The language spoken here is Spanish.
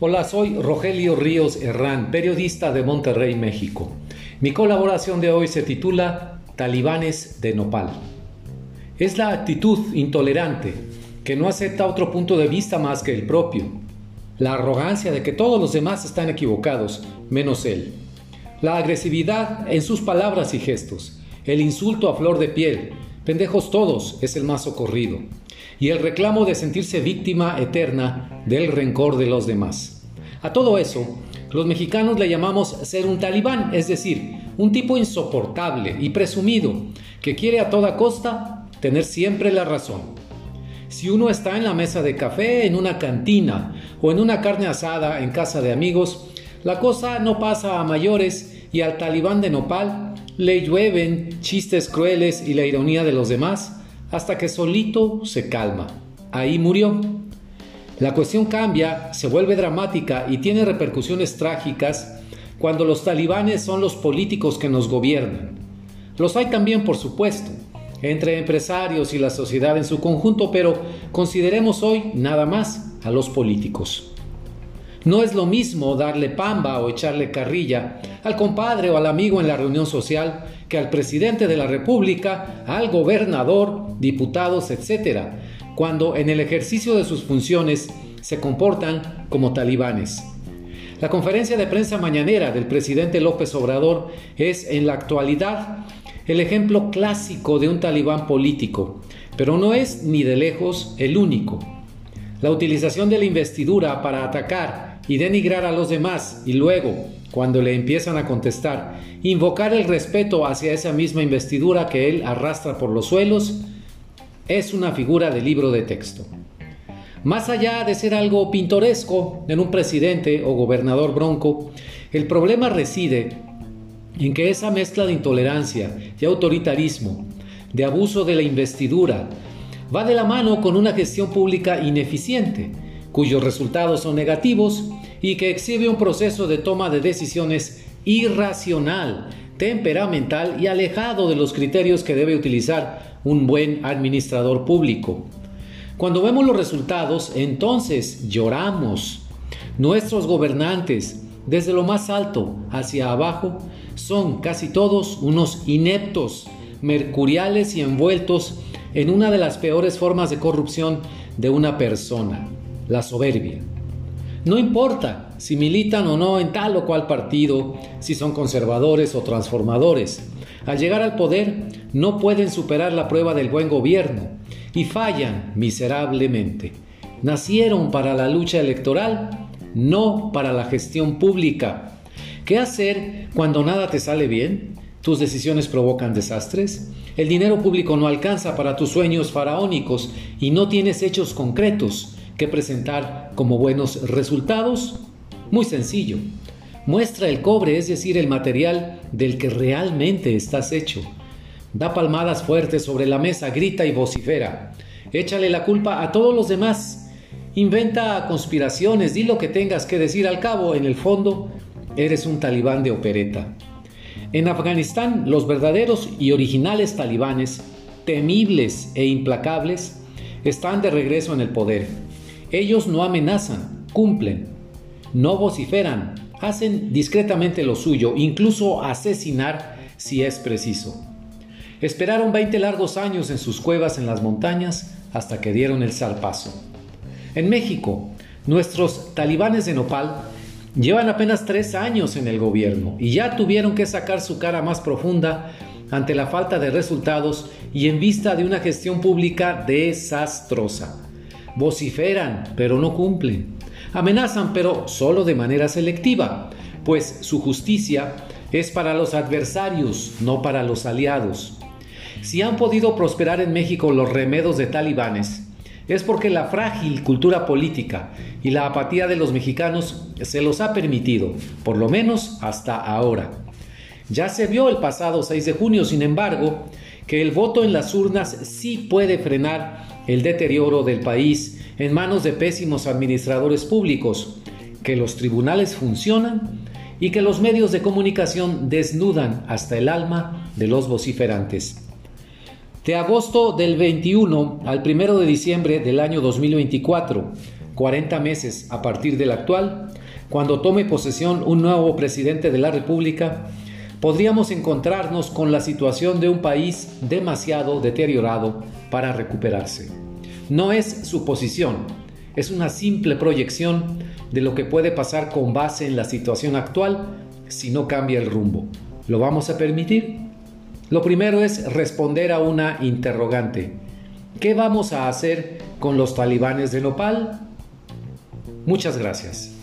Hola, soy Rogelio Ríos Herrán, periodista de Monterrey, México. Mi colaboración de hoy se titula Talibanes de Nopal. Es la actitud intolerante que no acepta otro punto de vista más que el propio. La arrogancia de que todos los demás están equivocados, menos él. La agresividad en sus palabras y gestos. El insulto a flor de piel. Pendejos todos es el más socorrido y el reclamo de sentirse víctima eterna del rencor de los demás. A todo eso, los mexicanos le llamamos ser un talibán, es decir, un tipo insoportable y presumido que quiere a toda costa tener siempre la razón. Si uno está en la mesa de café, en una cantina o en una carne asada en casa de amigos, la cosa no pasa a mayores y al talibán de nopal le llueven chistes crueles y la ironía de los demás hasta que solito se calma. Ahí murió. La cuestión cambia, se vuelve dramática y tiene repercusiones trágicas cuando los talibanes son los políticos que nos gobiernan. Los hay también, por supuesto, entre empresarios y la sociedad en su conjunto, pero consideremos hoy nada más a los políticos. No es lo mismo darle pamba o echarle carrilla al compadre o al amigo en la reunión social que al presidente de la República, al gobernador, diputados, etc., cuando en el ejercicio de sus funciones se comportan como talibanes. La conferencia de prensa mañanera del presidente López Obrador es en la actualidad el ejemplo clásico de un talibán político, pero no es ni de lejos el único. La utilización de la investidura para atacar y denigrar a los demás y luego, cuando le empiezan a contestar, invocar el respeto hacia esa misma investidura que él arrastra por los suelos, es una figura de libro de texto. Más allá de ser algo pintoresco en un presidente o gobernador bronco, el problema reside en que esa mezcla de intolerancia, de autoritarismo, de abuso de la investidura, va de la mano con una gestión pública ineficiente, cuyos resultados son negativos y que exhibe un proceso de toma de decisiones irracional, temperamental y alejado de los criterios que debe utilizar un buen administrador público. Cuando vemos los resultados, entonces lloramos. Nuestros gobernantes, desde lo más alto hacia abajo, son casi todos unos ineptos, mercuriales y envueltos en una de las peores formas de corrupción de una persona, la soberbia. No importa si militan o no en tal o cual partido, si son conservadores o transformadores. Al llegar al poder no pueden superar la prueba del buen gobierno y fallan miserablemente. Nacieron para la lucha electoral, no para la gestión pública. ¿Qué hacer cuando nada te sale bien? ¿Tus decisiones provocan desastres? El dinero público no alcanza para tus sueños faraónicos y no tienes hechos concretos que presentar como buenos resultados? Muy sencillo. Muestra el cobre, es decir, el material del que realmente estás hecho. Da palmadas fuertes sobre la mesa, grita y vocifera. Échale la culpa a todos los demás. Inventa conspiraciones, di lo que tengas que decir al cabo, en el fondo, eres un talibán de opereta. En Afganistán, los verdaderos y originales talibanes, temibles e implacables, están de regreso en el poder. Ellos no amenazan, cumplen, no vociferan, hacen discretamente lo suyo, incluso asesinar si es preciso. Esperaron 20 largos años en sus cuevas en las montañas hasta que dieron el zarpazo. En México, nuestros talibanes de Nopal Llevan apenas tres años en el gobierno y ya tuvieron que sacar su cara más profunda ante la falta de resultados y en vista de una gestión pública desastrosa. Vociferan, pero no cumplen. Amenazan, pero solo de manera selectiva, pues su justicia es para los adversarios, no para los aliados. Si han podido prosperar en México los remedos de talibanes, es porque la frágil cultura política y la apatía de los mexicanos se los ha permitido, por lo menos hasta ahora. Ya se vio el pasado 6 de junio, sin embargo, que el voto en las urnas sí puede frenar el deterioro del país en manos de pésimos administradores públicos, que los tribunales funcionan y que los medios de comunicación desnudan hasta el alma de los vociferantes. De agosto del 21 al 1 de diciembre del año 2024, 40 meses a partir del actual, cuando tome posesión un nuevo presidente de la República, podríamos encontrarnos con la situación de un país demasiado deteriorado para recuperarse. No es suposición, es una simple proyección de lo que puede pasar con base en la situación actual si no cambia el rumbo. ¿Lo vamos a permitir? Lo primero es responder a una interrogante. ¿Qué vamos a hacer con los talibanes de Nopal? Muchas gracias.